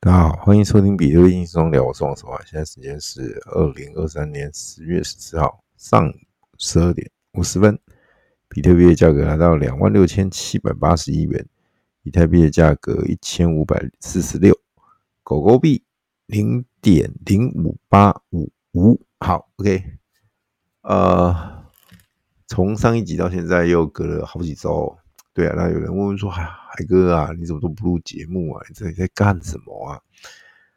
大家好，欢迎收听比特币轻松聊，我是王守华。现在时间是二零二三年十月十四号上午十二点五十分，比特币的价格来到两万六千七百八十一元，以太币的价格一千五百四十六，狗狗币零点零五八五五。好，OK，呃，从上一集到现在又隔了好几周。对啊，那有人问问说：“海海哥啊，你怎么都不录节目啊？你这里在干什么啊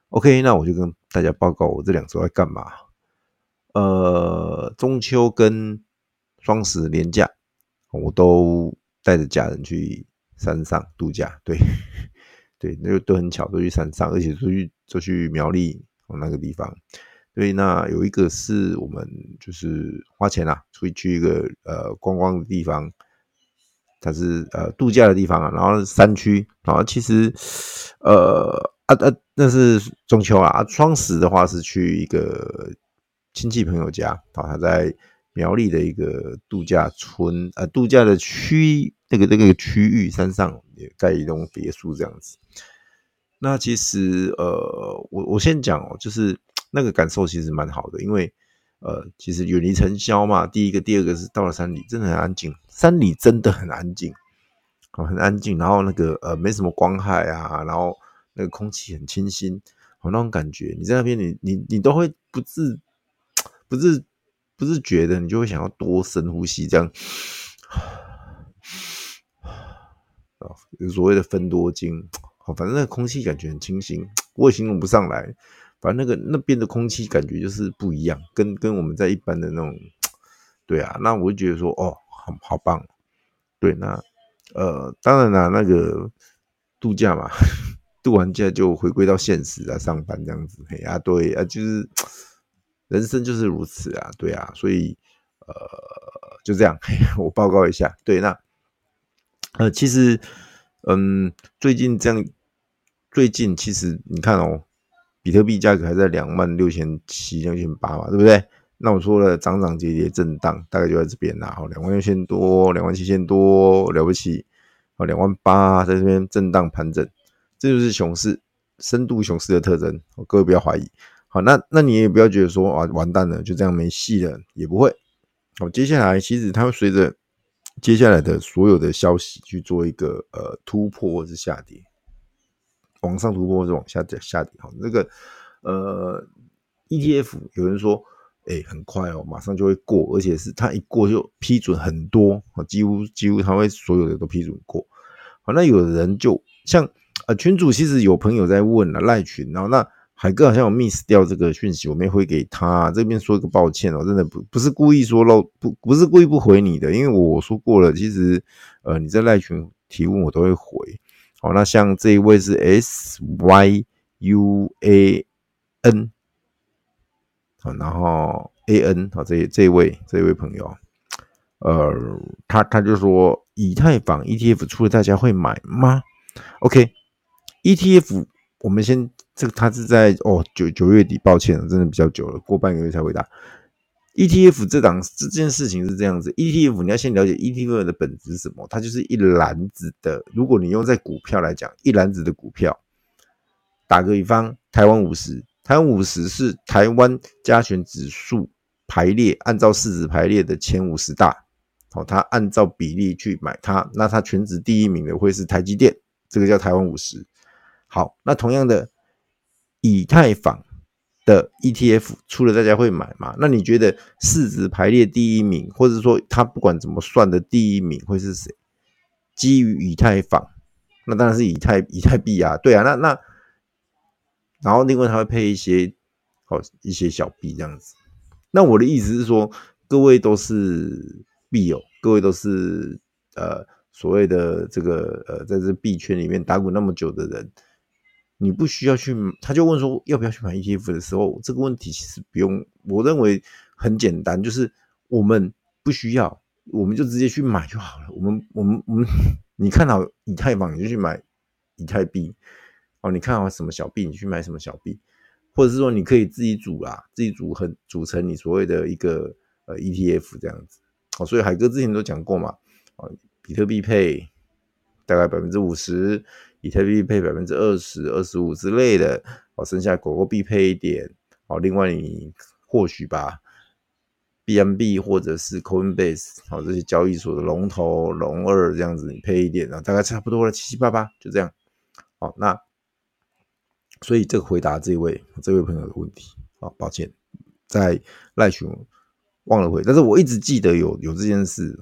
？”OK，那我就跟大家报告我这两周在干嘛。呃，中秋跟双十连假，我都带着家人去山上度假。对，对，那都很巧，都去山上，而且都去都去苗栗那个地方。对，那有一个是我们就是花钱啊，出去去一个呃观光的地方。它是呃度假的地方啊，然后山区，然后其实呃啊啊那是中秋啊，双十的话是去一个亲戚朋友家，啊他在苗栗的一个度假村呃度假的区那个那个区域山上也盖一栋别墅这样子。那其实呃我我先讲哦，就是那个感受其实蛮好的，因为。呃，其实远离尘嚣嘛，第一个，第二个是到了山里，真的很安静。山里真的很安静，很安静。然后那个呃，没什么光害啊，然后那个空气很清新，好那种感觉。你在那边，你你你都会不自不自不自觉的，你就会想要多深呼吸，这样啊，有所谓的分多精。好，反正那空气感觉很清新，我也形容不上来。反正那个那边的空气感觉就是不一样，跟跟我们在一般的那种，对啊，那我就觉得说，哦，好好棒，对，那呃，当然啦，那个度假嘛，度完假就回归到现实啊，上班这样子，嘿啊，对啊，就是人生就是如此啊，对啊，所以呃，就这样，我报告一下，对，那呃，其实嗯，最近这样，最近其实你看哦。比特币价格还在两万六千七、两千八嘛，对不对？那我说了，涨涨跌跌震荡，大概就在这边啦。好，两万六千多，两万七千多，了不起。好，两万八在这边震荡盘整，这就是熊市，深度熊市的特征。各位不要怀疑。好，那那你也不要觉得说啊，完蛋了，就这样没戏了，也不会。好，接下来其实它会随着接下来的所有的消息去做一个呃突破或是下跌。往上突破或者往下跌下跌，好，那个呃 ETF 有人说，哎、很快哦，马上就会过，而且是它一过就批准很多啊，几乎几乎他会所有的都批准过。好，那有的人就像呃群主其实有朋友在问了赖群，然后那海哥好像有 miss 掉这个讯息，我没回给他，这边说一个抱歉哦，真的不不是故意说漏，不不是故意不回你的，因为我说过了，其实呃你在赖群提问我都会回。好，那像这一位是 S Y U A N，好，然后 A N，好，这这位这位朋友，呃，他他就说以太坊 ETF 出了，大家会买吗？OK，ETF，我们先这个他是在哦九九月底，抱歉，真的比较久了，过半个月才回答。ETF 这档这件事情是这样子，ETF 你要先了解 ETF 的本质是什么？它就是一篮子的，如果你用在股票来讲，一篮子的股票。打个比方，台湾五十，台湾五十是台湾加权指数排列，按照市值排列的前五十大。好，它按照比例去买它，那它全值第一名的会是台积电，这个叫台湾五十。好，那同样的，以太坊。的 ETF 出了，大家会买吗？那你觉得市值排列第一名，或者说它不管怎么算的第一名会是谁？基于以太坊，那当然是以太以太币啊，对啊，那那然后另外它会配一些好一些小币这样子。那我的意思是说，各位都是币友，各位都是呃所谓的这个呃在这币圈里面打滚那么久的人。你不需要去，他就问说要不要去买 ETF 的时候，这个问题其实不用，我认为很简单，就是我们不需要，我们就直接去买就好了。我们我们我们，你看好以太坊，你就去买以太币哦。你看好什么小币，你去买什么小币，或者是说你可以自己组啦，自己组很组成你所谓的一个呃 ETF 这样子。哦，所以海哥之前都讲过嘛，哦比特币配大概百分之五十。以太币配百分之二十、二十五之类的，哦，剩下狗狗币配一点，哦，另外你或许把，B M B 或者是 Coinbase 哦这些交易所的龙头龙二这样子你配一点然后，大概差不多了，七七八八就这样，好，那所以这个回答这位这位朋友的问题，啊，抱歉，在赖群忘了回，但是我一直记得有有这件事，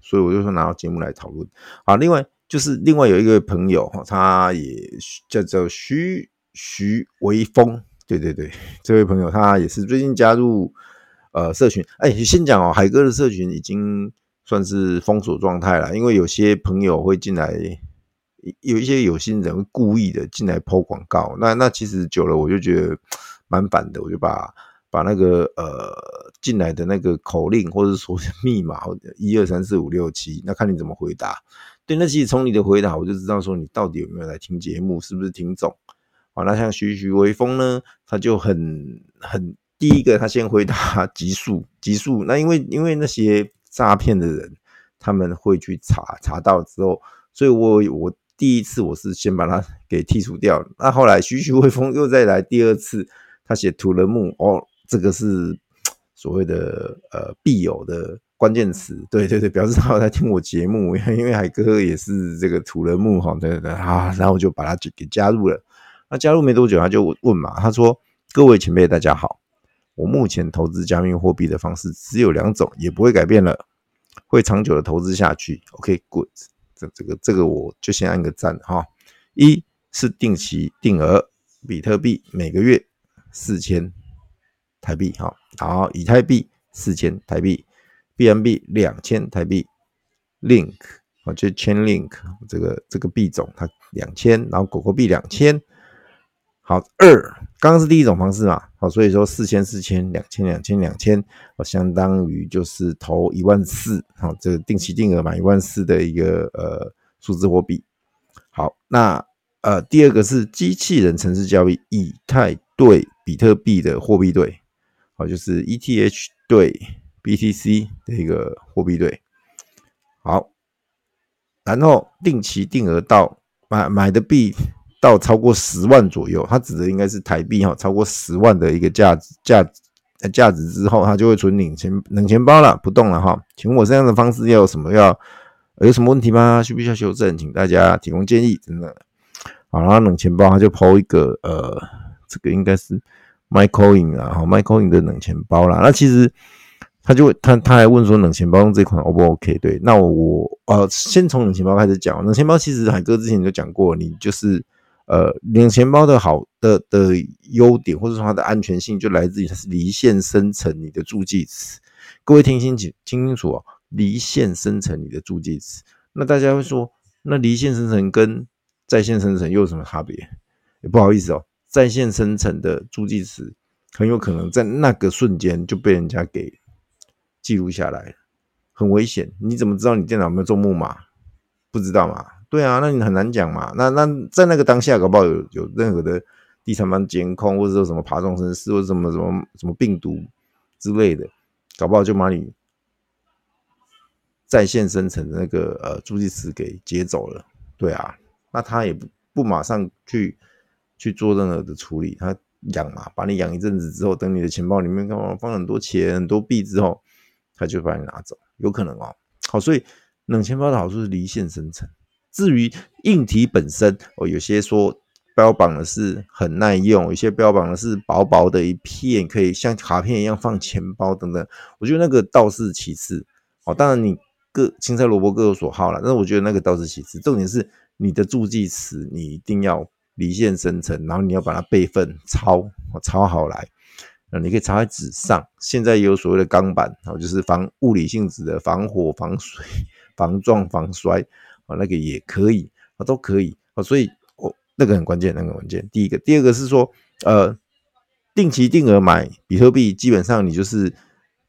所以我就说拿到节目来讨论，好，另外。就是另外有一个朋友，他也叫做徐徐微风，对对对，这位朋友他也是最近加入呃社群，哎，先讲哦，海哥的社群已经算是封锁状态了，因为有些朋友会进来，有一些有心人会故意的进来抛广告，那那其实久了我就觉得蛮烦的，我就把把那个呃进来的那个口令或者说密码一二三四五六七，那看你怎么回答。对，那其实从你的回答，我就知道说你到底有没有来听节目，是不是听众？好，那像徐徐微风呢，他就很很第一个，他先回答极速极速。那因为因为那些诈骗的人，他们会去查查到之后，所以我我第一次我是先把他给剔除掉。那后来徐徐微风又再来第二次，他写土人木哦，这个是所谓的呃必有的。关键词，对对对，表示他有在听我节目，因为海哥也是这个土人木哈，对对对啊，然后我就把他给加入了。那加入没多久，他就问嘛，他说：“各位前辈，大家好，我目前投资加密货币的方式只有两种，也不会改变了，会长久的投资下去。OK，good，这这个这个我就先按个赞哈。一是定期定额比特币，每个月四千台币哈，好，以太币四千台币。” BNB 两千台币，Link 啊，就 Chainlink 这个这个币种，它两千，然后狗狗币两千。好，二刚刚是第一种方式嘛，好，所以说四千四千两千两千两千，哦，相当于就是投一万四，好，这个定期定额买一万四的一个呃数字货币。好，那呃第二个是机器人城市交易，以太对比特币的货币对，好，就是 ETH 对。BTC 的一个货币对，好，然后定期定额到买买的币到超过十万左右，它指的应该是台币哈，超过十万的一个价值价价值之后，它就会存冷钱冷钱包了，不动了哈。请问我这样的方式要有什么要有什么问题吗？需不需要修正？请大家提供建议，真的。好，然后冷钱包它就抛一个呃，这个应该是 MyCoin 啊，，MyCoin 的冷钱包啦。那其实。他就他他还问说冷钱包用这款 O 不 OK？对，那我我呃先从冷钱包开始讲。冷钱包其实海哥之前就讲过，你就是呃冷钱包的好的的优点或者说它的安全性就来自于它是离线生成你的助记词。各位听清楚听清楚哦，离线生成你的助记词。那大家会说，那离线生成跟在线生成又有什么差别？也不好意思哦，在线生成的助记词很有可能在那个瞬间就被人家给。记录下来很危险，你怎么知道你电脑有没有中木马？不知道嘛？对啊，那你很难讲嘛。那那在那个当下，搞不好有有任何的第三方监控，或者说什么爬虫程式，或者什么什么什么病毒之类的，搞不好就把你在线生成的那个呃助记词给截走了。对啊，那他也不不马上去去做任何的处理，他养嘛，把你养一阵子之后，等你的钱包里面干嘛放很多钱很多币之后。他就把你拿走，有可能哦。好，所以冷钱包的好处是离线生成。至于硬体本身，哦，有些说标榜的是很耐用，有些标榜的是薄薄的一片，可以像卡片一样放钱包等等。我觉得那个倒是其次。哦，当然你各青菜萝卜各有所好啦，但是我觉得那个倒是其次。重点是你的助记词，你一定要离线生成，然后你要把它备份抄，抄好来。那你可以插在纸上，现在也有所谓的钢板，哦，就是防物理性质的，防火、防水、防撞、防摔，啊，那个也可以，啊，都可以，啊，所以，哦，那个很关键，那个很关键。第一个，第二个是说，呃，定期定额买比特币，基本上你就是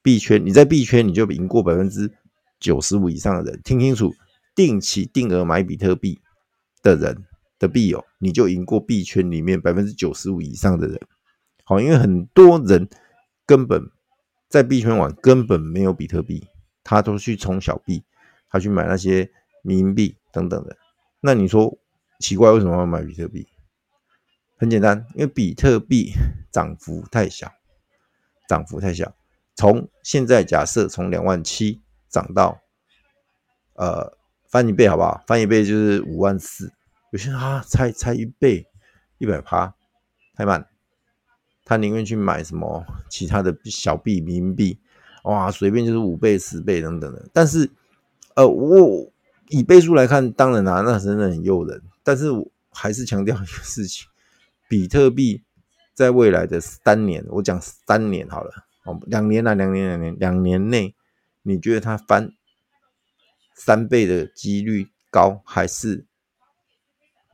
币圈，你在币圈你就赢过百分之九十五以上的人，听清楚，定期定额买比特币的人的币友，你就赢过币圈里面百分之九十五以上的人。好，因为很多人根本在币圈玩，根本没有比特币，他都去充小币，他去买那些冥币等等的。那你说奇怪，为什么要买比特币？很简单，因为比特币 涨幅太小，涨幅太小。从现在假设从两万七涨到呃翻一倍好不好？翻一倍就是五万四。有些人啊，才才一倍，一百趴太慢，他宁愿去买什么其他的小币、民币，哇，随便就是五倍、十倍等等的。但是，呃，我以倍数来看，当然啦、啊，那真的很诱人。但是我还是强调一个事情：比特币在未来的三年，我讲三年好了，哦，两年啦，两年，两年，两年内，你觉得它翻三倍的几率高，还是？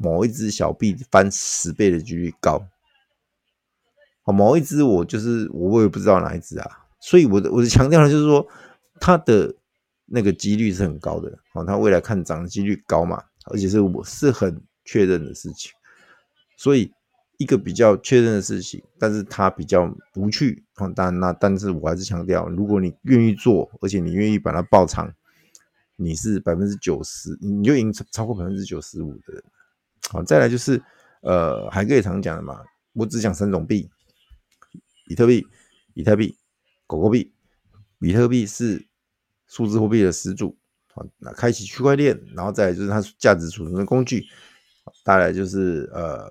某一只小币翻十倍的几率高，某一只我就是我我也不知道哪一只啊，所以我的我的强调的就是说，它的那个几率是很高的，好，它未来看涨的几率高嘛，而且是我是很确认的事情，所以一个比较确认的事情，但是它比较不去，当然那但是我还是强调，如果你愿意做，而且你愿意把它爆仓，你是百分之九十，你就已经超过百分之九十五的人。好，再来就是，呃，海哥也常讲的嘛，我只讲三种币：比特币、以太币、狗狗币。比特币是数字货币的始祖，啊，那开启区块链，然后再来就是它价值储存的工具。再来就是呃，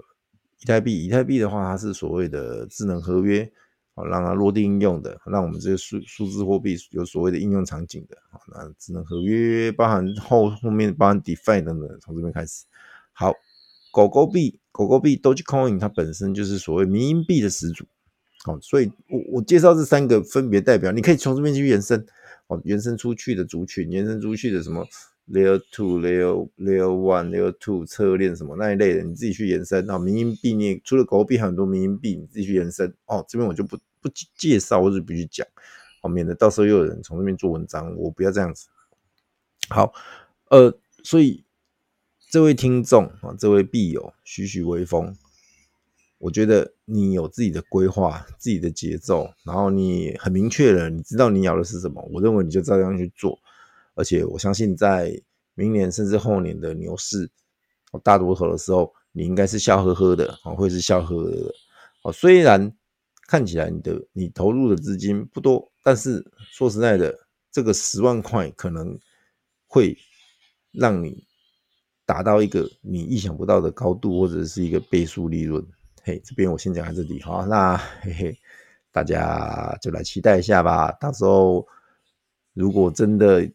以太币，以太币的话，它是所谓的智能合约，好，让它落地应用的，让我们这个数数字货币有所谓的应用场景的。啊，那智能合约包含后后面包含 DeFi 等等，从这边开始，好。狗狗币，狗狗币，Dogecoin，它本身就是所谓民营币的始祖。好，所以我我介绍这三个分别代表，你可以从这边去延伸，哦，延伸出去的族群，延伸出去的什么 Layer Two、Layer Layer One、Layer Two 侧链什么那一类的，你自己去延伸。那迷因币，你除了狗币，很多民营币，你自己去延伸。哦，这边我就不不介绍，或者不去讲，哦，免得到时候又有人从这边做文章，我不要这样子。好，呃，所以。这位听众啊，这位币友，徐徐微风。我觉得你有自己的规划、自己的节奏，然后你很明确了，你知道你要的是什么。我认为你就照样去做，而且我相信在明年甚至后年的牛市大多头的时候，你应该是笑呵呵的啊，会是笑呵呵的。哦，虽然看起来你的你投入的资金不多，但是说实在的，这个十万块可能会让你。达到一个你意想不到的高度，或者是一个倍数利润。嘿，这边我先讲到这里哈，那嘿嘿，大家就来期待一下吧。到时候如果真的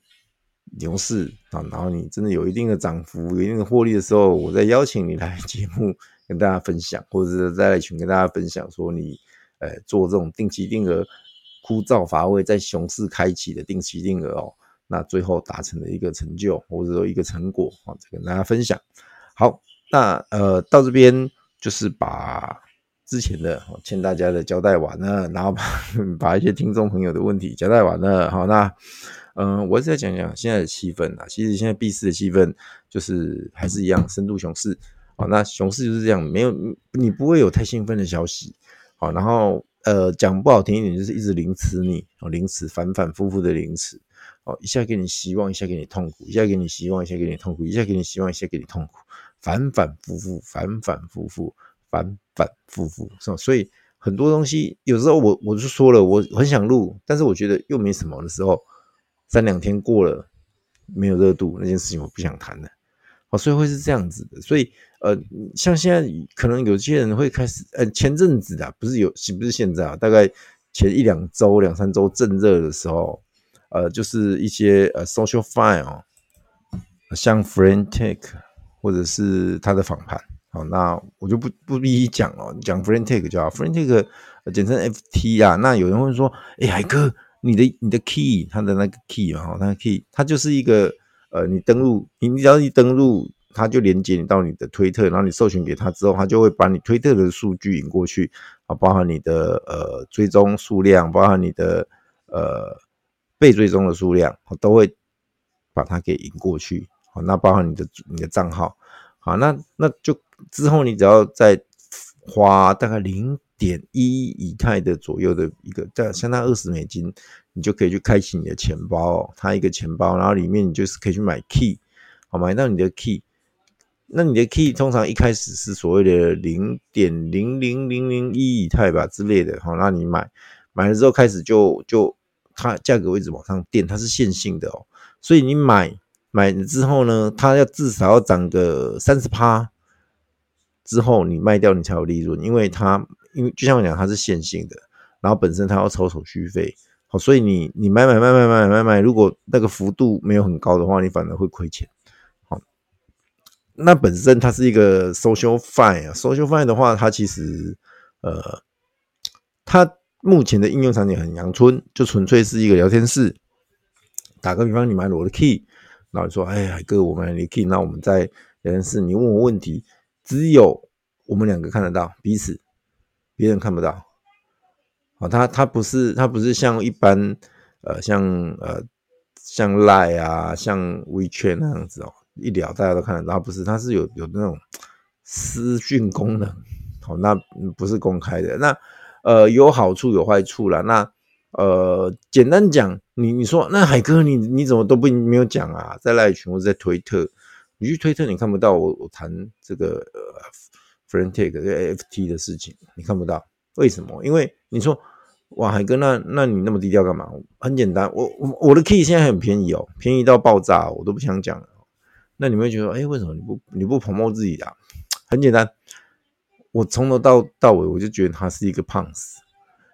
牛市啊，然后你真的有一定的涨幅、有一定的获利的时候，我再邀请你来 节目跟大家分享，或者是在群跟大家分享，说你呃做这种定期定额枯燥乏味，在熊市开启的定期定额哦。那最后达成的一个成就，或者说一个成果啊，再跟大家分享。好，那呃到这边就是把之前的欠大家的交代完了，然后把 把一些听众朋友的问题交代完了。好，那嗯、我再讲讲现在的气氛啊。其实现在币市的气氛就是还是一样，深度熊市。好，那熊市就是这样，没有你不会有太兴奋的消息。好，然后呃讲不好听一点，就是一直凌迟你，哦，凌迟反反复复的凌迟。哦，一下给你希望，一下给你痛苦，一下给你希望，一下给你痛苦，一下给你希望，一下给你痛苦，反反复复，反反复复，反反复复，是吧？所以很多东西有时候我我就说了，我很想录，但是我觉得又没什么的时候，三两天过了没有热度，那件事情我不想谈了。哦，所以会是这样子的。所以呃，像现在可能有些人会开始，呃，前阵子啊，不是有，不是现在啊，大概前一两周、两三周正热的时候。呃，就是一些呃，SocialFi 哦，像 Friendtech 或者是它的访盘，好，那我就不不一一讲了，讲 Friendtech 就好，Friendtech 简称 FT 啊。那有人会说，哎、欸，海哥，你的你的 key，它的那个 key 啊，它的 key，它就是一个呃，你登录，你只要一登录，它就连接你到你的推特，然后你授权给他之后，它就会把你推特的数据引过去啊，包含你的呃追踪数量，包含你的呃。被追踪的数量，都会把它给引过去。好，那包含你的你的账号，好，那那就之后你只要再花大概零点一以太的左右的一个，在相当于二十美金，你就可以去开启你的钱包。它一个钱包，然后里面你就是可以去买 key，好，买到你的 key，那你的 key 通常一开始是所谓的零点零零零零一以太吧之类的，好，那你买买了之后开始就就它价格会一直往上垫，它是线性的哦，所以你买买了之后呢，它要至少要涨个三十趴之后你卖掉你才有利润，因为它因为就像我讲它是线性的，然后本身它要抽手续费，好，所以你你买买买买买买买，如果那个幅度没有很高的话，你反而会亏钱。好那本身它是一个 social fine 啊，social fine 的话，它其实呃，它目前的应用场景很阳春，就纯粹是一个聊天室。打个比方，你买了我的 key，然后说，哎呀哥，我们你可以那我们在聊天室，你问我问题，只有我们两个看得到彼此，别人看不到。好，他他不是他不是像一般呃像呃像 Line 啊，像 WeChat 那样子哦。一聊大家都看得到，不是，它是有有那种私讯功能，好，那不是公开的，那呃有好处有坏处啦。那呃简单讲，你你说那海哥你你怎么都不没有讲啊？在赖群或者在推特，你去推特你看不到我我谈这个呃 Friend.tag 这个 FT 的事情，你看不到，为什么？因为你说哇海哥那那你那么低调干嘛？很简单，我我我的 key 现在很便宜哦，便宜到爆炸，我都不想讲。那你们会觉得，哎、为什么你不你不捧爆自己的、很简单，我从头到到尾，我就觉得他是一个胖子。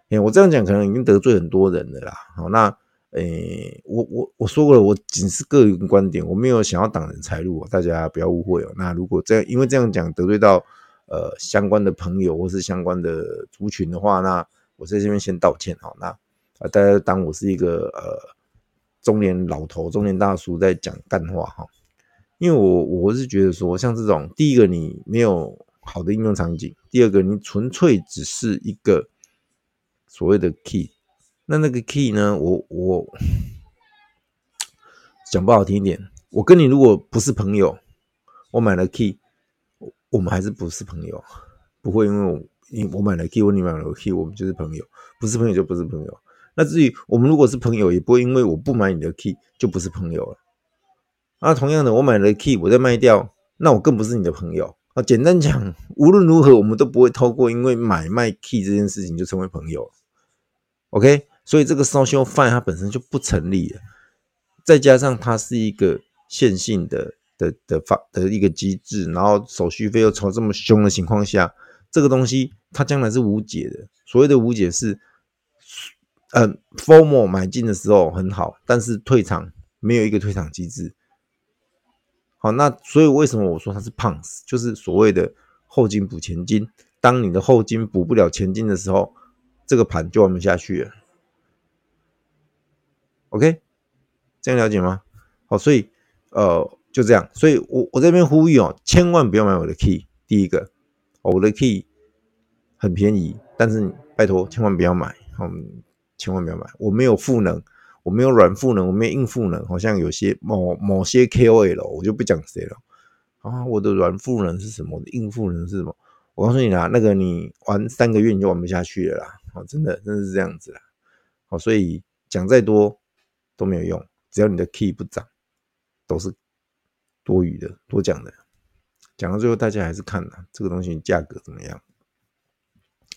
哎、我这样讲可能已经得罪很多人了啦。好，那，哎、我我我说过了，我仅是个人观点，我没有想要挡人财路，大家不要误会哦。那如果这样，因为这样讲得罪到呃相关的朋友或是相关的族群的话，那我在这边先道歉好，那啊，大家当我是一个呃中年老头、中年大叔在讲干话哈。因为我我是觉得说，像这种第一个你没有好的应用场景，第二个你纯粹只是一个所谓的 key，那那个 key 呢，我我讲不好听一点，我跟你如果不是朋友，我买了 key，我们还是不是朋友，不会因为我你我买了 key，我你买了 key，我们就是朋友，不是朋友就不是朋友。那至于我们如果是朋友，也不会因为我不买你的 key 就不是朋友了。那同样的，我买了 key，我再卖掉，那我更不是你的朋友啊。简单讲，无论如何，我们都不会透过因为买卖 key 这件事情就成为朋友。OK，所以这个 social fine 它本身就不成立了。再加上它是一个线性的的的发的一个机制，然后手续费又抽这么凶的情况下，这个东西它将来是无解的。所谓的无解是，呃，FOMO 买进的时候很好，但是退场没有一个退场机制。好，那所以为什么我说它是胖子？就是所谓的后金补前金。当你的后金补不了前金的时候，这个盘就玩不下去了。OK，这样了解吗？好，所以呃就这样。所以我我这边呼吁哦，千万不要买我的 key。第一个，我的 key 很便宜，但是拜托千万不要买，嗯，千万不要买，我没有赋能。我没有软赋能，我没有硬赋能，好像有些某某些 KOL，我就不讲谁了啊。我的软赋能是什么？我的硬赋能是什么？我告诉你啦，那个你玩三个月你就玩不下去了啦。好，真的，真的是这样子啦。好，所以讲再多都没有用，只要你的 key 不涨，都是多余的，多讲的。讲到最后，大家还是看啦，这个东西价格怎么样。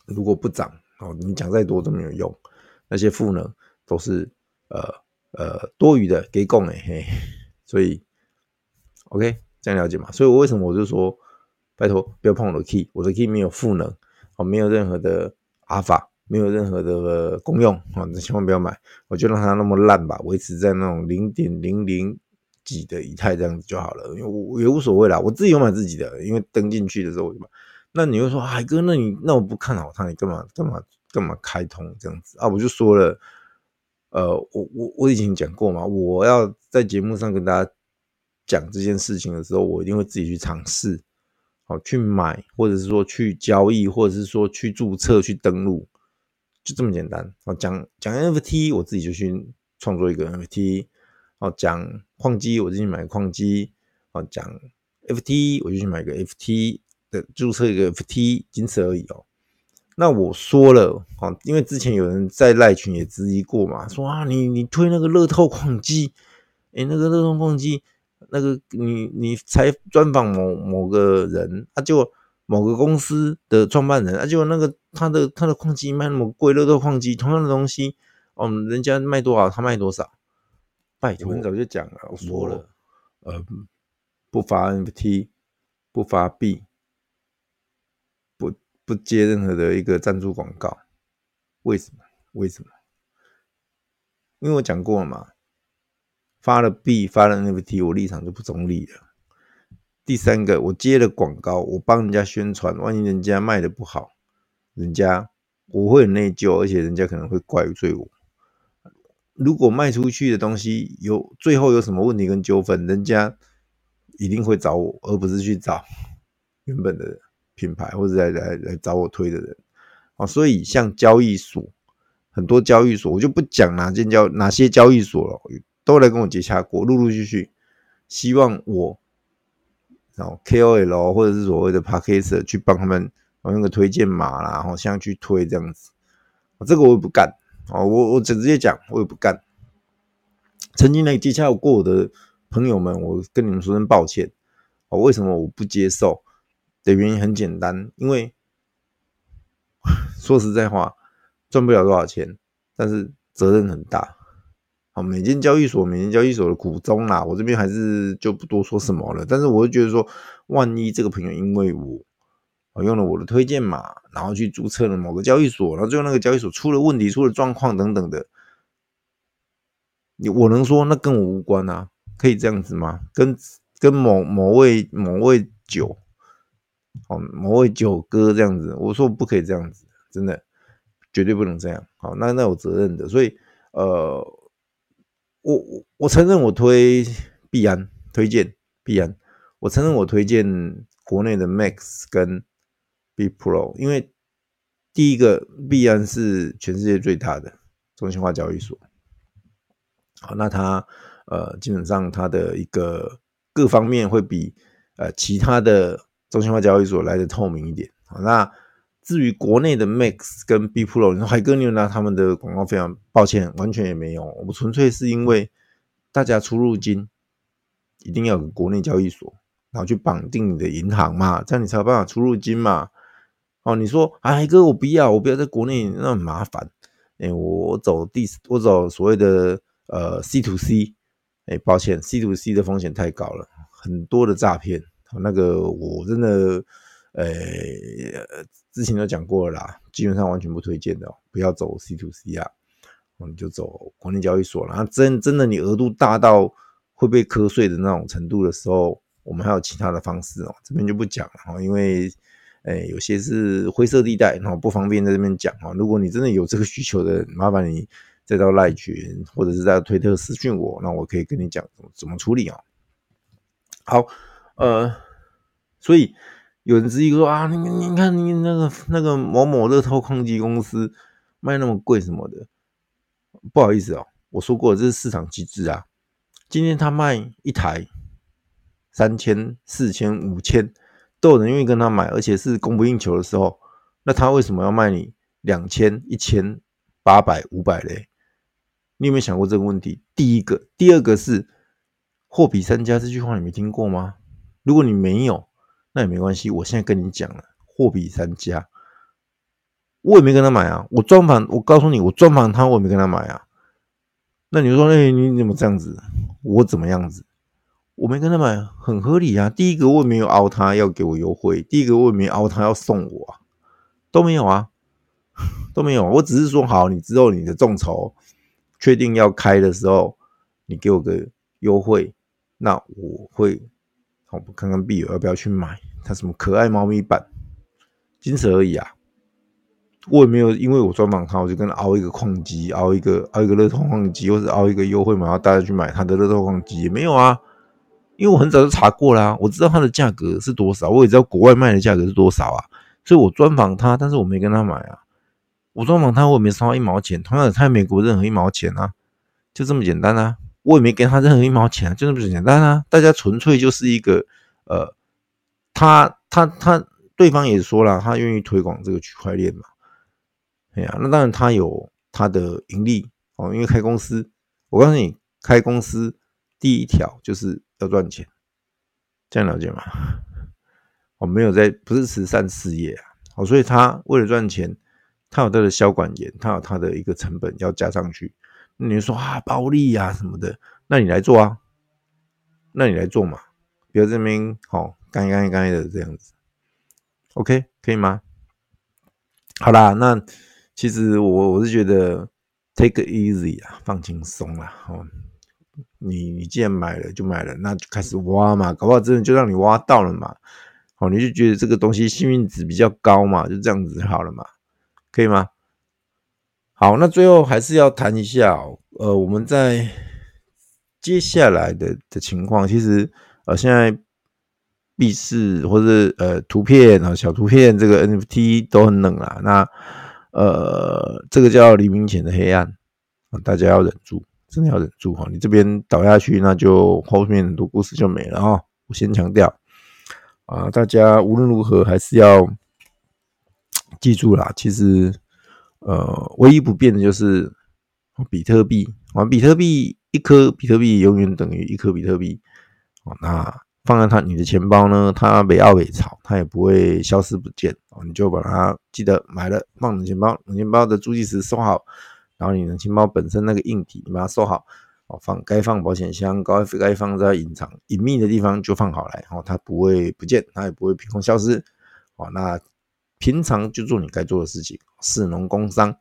如果不涨，哦，你讲再多都没有用，那些赋能都是。呃呃，多余的给供哎嘿，所以 OK 这样了解嘛？所以我为什么我就说，拜托不要碰我的 key，我的 key 没有赋能，哦，没有任何的阿法，没有任何的功用啊，你千万不要买，我就让它那么烂吧，维持在那种零点零零几的以太这样子就好了，因为我也无所谓啦，我自己有买自己的，因为登进去的时候。那你会说，海哥，那你那我不看好它，你干嘛干嘛干嘛开通这样子啊？我就说了。呃，我我我已经讲过嘛，我要在节目上跟大家讲这件事情的时候，我一定会自己去尝试，好去买，或者是说去交易，或者是说去注册、去登录，就这么简单。哦，讲讲 NFT，我自己就去创作一个 NFT。哦，讲矿机，我自己买矿机。哦，讲 FT，我就去买个 FT 的注册一个 FT，仅此而已哦。那我说了，哦，因为之前有人在赖群也质疑过嘛，说啊，你你推那个乐透矿机，诶、那个乐透矿机，那个你你才专访某某个人，他、啊、就某个公司的创办人，啊、就那个他的他的矿机卖那么贵，乐透矿机同样的东西，哦，人家卖多少，他卖多少。拜托，很早就讲了，我说了，呃，不发 NFT，不发币，不不接任何的一个赞助广告。为什么？为什么？因为我讲过了嘛。发了币，发了 NFT，我立场就不中立了。第三个，我接了广告，我帮人家宣传，万一人家卖的不好，人家我会很内疚，而且人家可能会怪罪我。如果卖出去的东西有最后有什么问题跟纠纷，人家一定会找我，而不是去找 原本的品牌或者来来来找我推的人。哦，所以像交易所，很多交易所，我就不讲哪间交哪些交易所了。都来跟我接洽过，陆陆续续希望我，然后 KOL 或者是所谓的 Podcast 去帮他们我用个推荐码啦，然后像去推这样子，这个我也不干哦，我我直接讲，我也不干。曾经来接洽过我的朋友们，我跟你们说声抱歉。哦，为什么我不接受？的原因很简单，因为说实在话，赚不了多少钱，但是责任很大。好，每间交易所，每间交易所的苦衷啦，我这边还是就不多说什么了。但是我就觉得说，万一这个朋友因为我，我用了我的推荐码，然后去注册了某个交易所，然后最后那个交易所出了问题、出了状况等等的，你我能说那跟我无关啊？可以这样子吗？跟跟某某位某位酒，哦，某位酒哥这样子，我说不可以这样子，真的绝对不能这样。好，那那有责任的，所以呃。我我我承认我推币安推荐币安，我承认我推荐国内的 Max 跟 Pro，因为第一个币安是全世界最大的中心化交易所，好，那它呃基本上它的一个各方面会比呃其他的中心化交易所来的透明一点，好，那。至于国内的 Max 跟 B Pro，你说海哥你有拿他们的广告费吗？抱歉，完全也没有。我们纯粹是因为大家出入金一定要有国内交易所，然后去绑定你的银行嘛，这样你才有办法出入金嘛。哦，你说啊，海哥我不要，我不要在国内，那很麻烦。哎，我走第我走所谓的呃 C to C，哎，抱歉，C to C 的风险太高了，很多的诈骗。那个我真的。呃，之前都讲过了啦，基本上完全不推荐的，不要走 C to C 啊，你就走国内交易所了。然后真真的你额度大到会被瞌睡的那种程度的时候，我们还有其他的方式哦，这边就不讲了，因为诶有些是灰色地带，然后不方便在这边讲啊。如果你真的有这个需求的，麻烦你再到赖群或者是在推特私讯我，那我可以跟你讲怎么怎么处理啊。好，呃，所以。有人质疑说啊，你你看你那个那个某某乐透矿机公司卖那么贵什么的，不好意思哦，我说过这是市场机制啊。今天他卖一台三千、四千、五千，都有人愿意跟他买，而且是供不应求的时候，那他为什么要卖你两千、一千、八百、五百嘞？你有没有想过这个问题？第一个，第二个是货比三家这句话你没听过吗？如果你没有，那也没关系，我现在跟你讲了，货比三家，我也没跟他买啊。我专访，我告诉你，我专访他，我也没跟他买啊。那你说，哎，你怎么这样子？我怎么样子？我没跟他买，很合理啊。第一个，我也没有凹他要给我优惠；第一个，我也没凹他要送我啊，都没有啊，都没有。我只是说，好，你之后你的众筹确定要开的时候，你给我个优惠，那我会。我们看看币友要不要去买？他什么可爱猫咪版，仅此而已啊！我也没有因为我专访他，我就跟他凹一个矿机，凹一个凹一个乐透矿机，或者凹一个优惠码，然后大家去买他的乐透矿机，也没有啊！因为我很早就查过啦，我知道它的价格是多少，我也知道国外卖的价格是多少啊，所以我专访他，但是我没跟他买啊。我专访他，我也没收他一毛钱，同样的，他也没给我任何一毛钱啊，就这么简单啊！我也没给他任何一毛钱啊，就这么简单啊！大家纯粹就是一个，呃，他他他，对方也说了，他愿意推广这个区块链嘛。哎呀，那当然他有他的盈利哦，因为开公司，我告诉你，开公司第一条就是要赚钱，这样了解吗？我没有在，不是慈善事业啊，哦，所以他为了赚钱，他有他的销管员，他有他的一个成本要加上去。你说啊，暴利啊什么的，那你来做啊，那你来做嘛，比如这边好，干干干的这样子，OK，可以吗？好啦，那其实我我是觉得 take easy 啊，放轻松啦，哦，你你既然买了就买了，那就开始挖嘛，搞不好真的就让你挖到了嘛。哦，你就觉得这个东西幸运值比较高嘛，就这样子好了嘛，可以吗？好，那最后还是要谈一下，呃，我们在接下来的的情况，其实呃，现在币市或者呃图片啊小图片这个 NFT 都很冷啊，那呃这个叫黎明前的黑暗，大家要忍住，真的要忍住哈，你这边倒下去，那就后面很多故事就没了啊，我先强调。啊，大家无论如何还是要 记住啦。其实，呃，唯一不变的就是比特币啊，比特币一颗比特币永远等于一颗比特币。那放在它你的钱包呢，它没奥没潮，它也不会消失不见。你就把它记得买了放你钱包，你钱包的助记词收好，然后你的钱包本身那个硬体你把它收好哦。放该放保险箱，该该放在隐藏隐秘的地方就放好来，哦，它不会不见，它也不会凭空消失，哦，那平常就做你该做的事情，士农工商，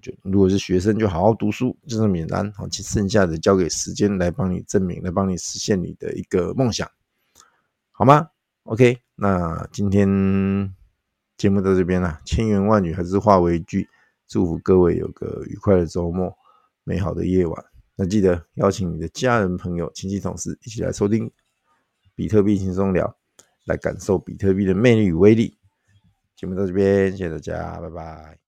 就如果是学生就好好读书，就这么简单，好，其剩下的交给时间来帮你证明，来帮你实现你的一个梦想，好吗？OK，那今天节目到这边了，千言万语还是化为一句，祝福各位有个愉快的周末，美好的夜晚。那记得邀请你的家人、朋友、亲戚、同事一起来收听比特币轻松聊，来感受比特币的魅力与威力。节目到这边，谢谢大家，拜拜。